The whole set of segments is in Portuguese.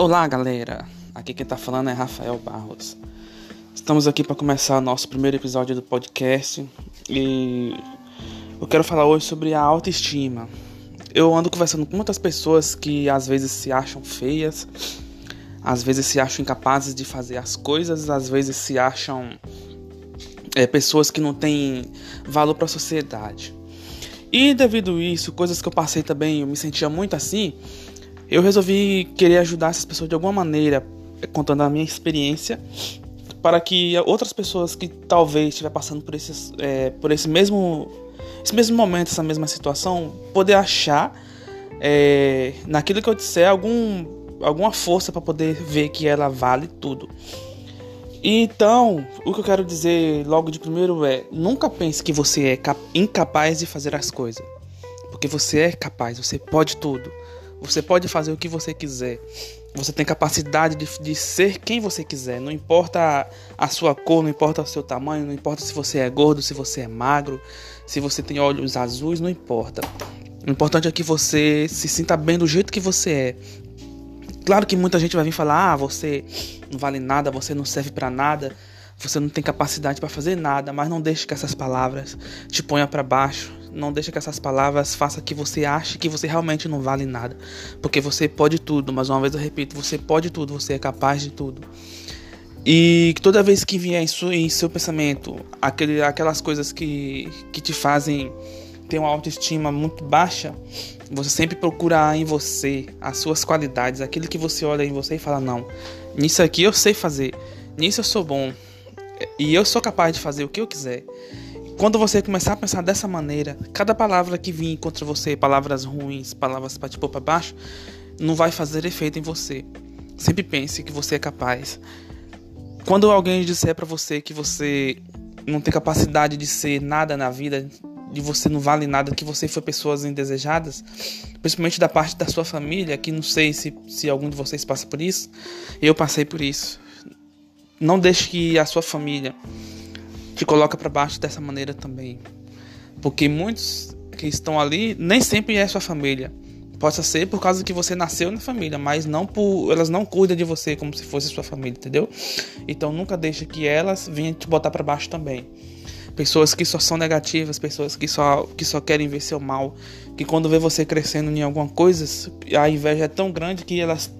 Olá, galera. Aqui quem tá falando é Rafael Barros. Estamos aqui para começar nosso primeiro episódio do podcast e eu quero falar hoje sobre a autoestima. Eu ando conversando com muitas pessoas que às vezes se acham feias, às vezes se acham incapazes de fazer as coisas, às vezes se acham é, pessoas que não têm valor para a sociedade. E devido a isso, coisas que eu passei também, eu me sentia muito assim, eu resolvi querer ajudar essas pessoas de alguma maneira, contando a minha experiência, para que outras pessoas que talvez estiver passando por, esses, é, por esse mesmo esse mesmo momento, essa mesma situação, poder achar é, naquilo que eu disser algum, alguma força para poder ver que ela vale tudo. Então, o que eu quero dizer logo de primeiro é: nunca pense que você é incapaz de fazer as coisas, porque você é capaz, você pode tudo. Você pode fazer o que você quiser. Você tem capacidade de, de ser quem você quiser. Não importa a, a, sua cor, não importa o seu tamanho, não importa se você é gordo, se você é magro, se você tem olhos azuis, não importa. O importante é que você se sinta bem do jeito que você é. Claro que muita gente vai vir falar: ah, você não vale nada, você não serve para nada, você não tem capacidade para fazer nada, mas não deixe que essas palavras te ponham para baixo não deixa que essas palavras façam que você ache que você realmente não vale nada. Porque você pode tudo, mas uma vez eu repito, você pode tudo, você é capaz de tudo. E toda vez que vier em, em seu pensamento aquele, aquelas coisas que, que te fazem ter uma autoestima muito baixa, você sempre procura em você as suas qualidades, aquilo que você olha em você e fala: Não, nisso aqui eu sei fazer, nisso eu sou bom, e eu sou capaz de fazer o que eu quiser. Quando você começar a pensar dessa maneira, cada palavra que vir contra você, palavras ruins, palavras para te pôr para baixo, não vai fazer efeito em você. Sempre pense que você é capaz. Quando alguém disser para você que você não tem capacidade de ser nada na vida, de você não vale nada, que você foi pessoas indesejadas, principalmente da parte da sua família, que não sei se, se algum de vocês passa por isso, eu passei por isso. Não deixe que a sua família te coloca para baixo dessa maneira também. Porque muitos que estão ali nem sempre é sua família. Possa ser por causa que você nasceu na família, mas não por elas não cuidam de você como se fosse sua família, entendeu? Então nunca deixe que elas venham te botar para baixo também. Pessoas que só são negativas, pessoas que só, que só querem ver seu mal, que quando vê você crescendo em alguma coisa, a inveja é tão grande que elas,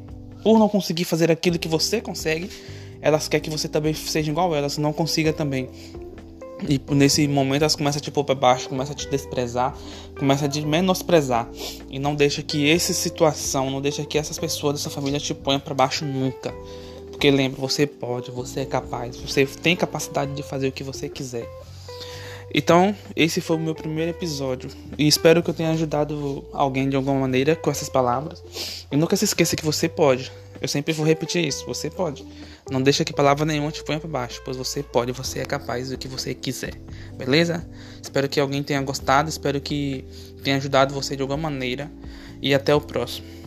por não conseguir fazer aquilo que você consegue, elas querem que você também seja igual a elas, não consiga também. E nesse momento elas começam a te pôr pra baixo, começam a te desprezar, começam a te menosprezar. E não deixa que essa situação, não deixa que essas pessoas dessa família te ponham para baixo nunca. Porque lembra, você pode, você é capaz, você tem capacidade de fazer o que você quiser. Então, esse foi o meu primeiro episódio. E espero que eu tenha ajudado alguém de alguma maneira com essas palavras. E nunca se esqueça que você pode. Eu sempre vou repetir isso, você pode. Não deixa que palavra nenhuma te ponha para baixo, pois você pode, você é capaz do que você quiser. Beleza? Espero que alguém tenha gostado, espero que tenha ajudado você de alguma maneira e até o próximo.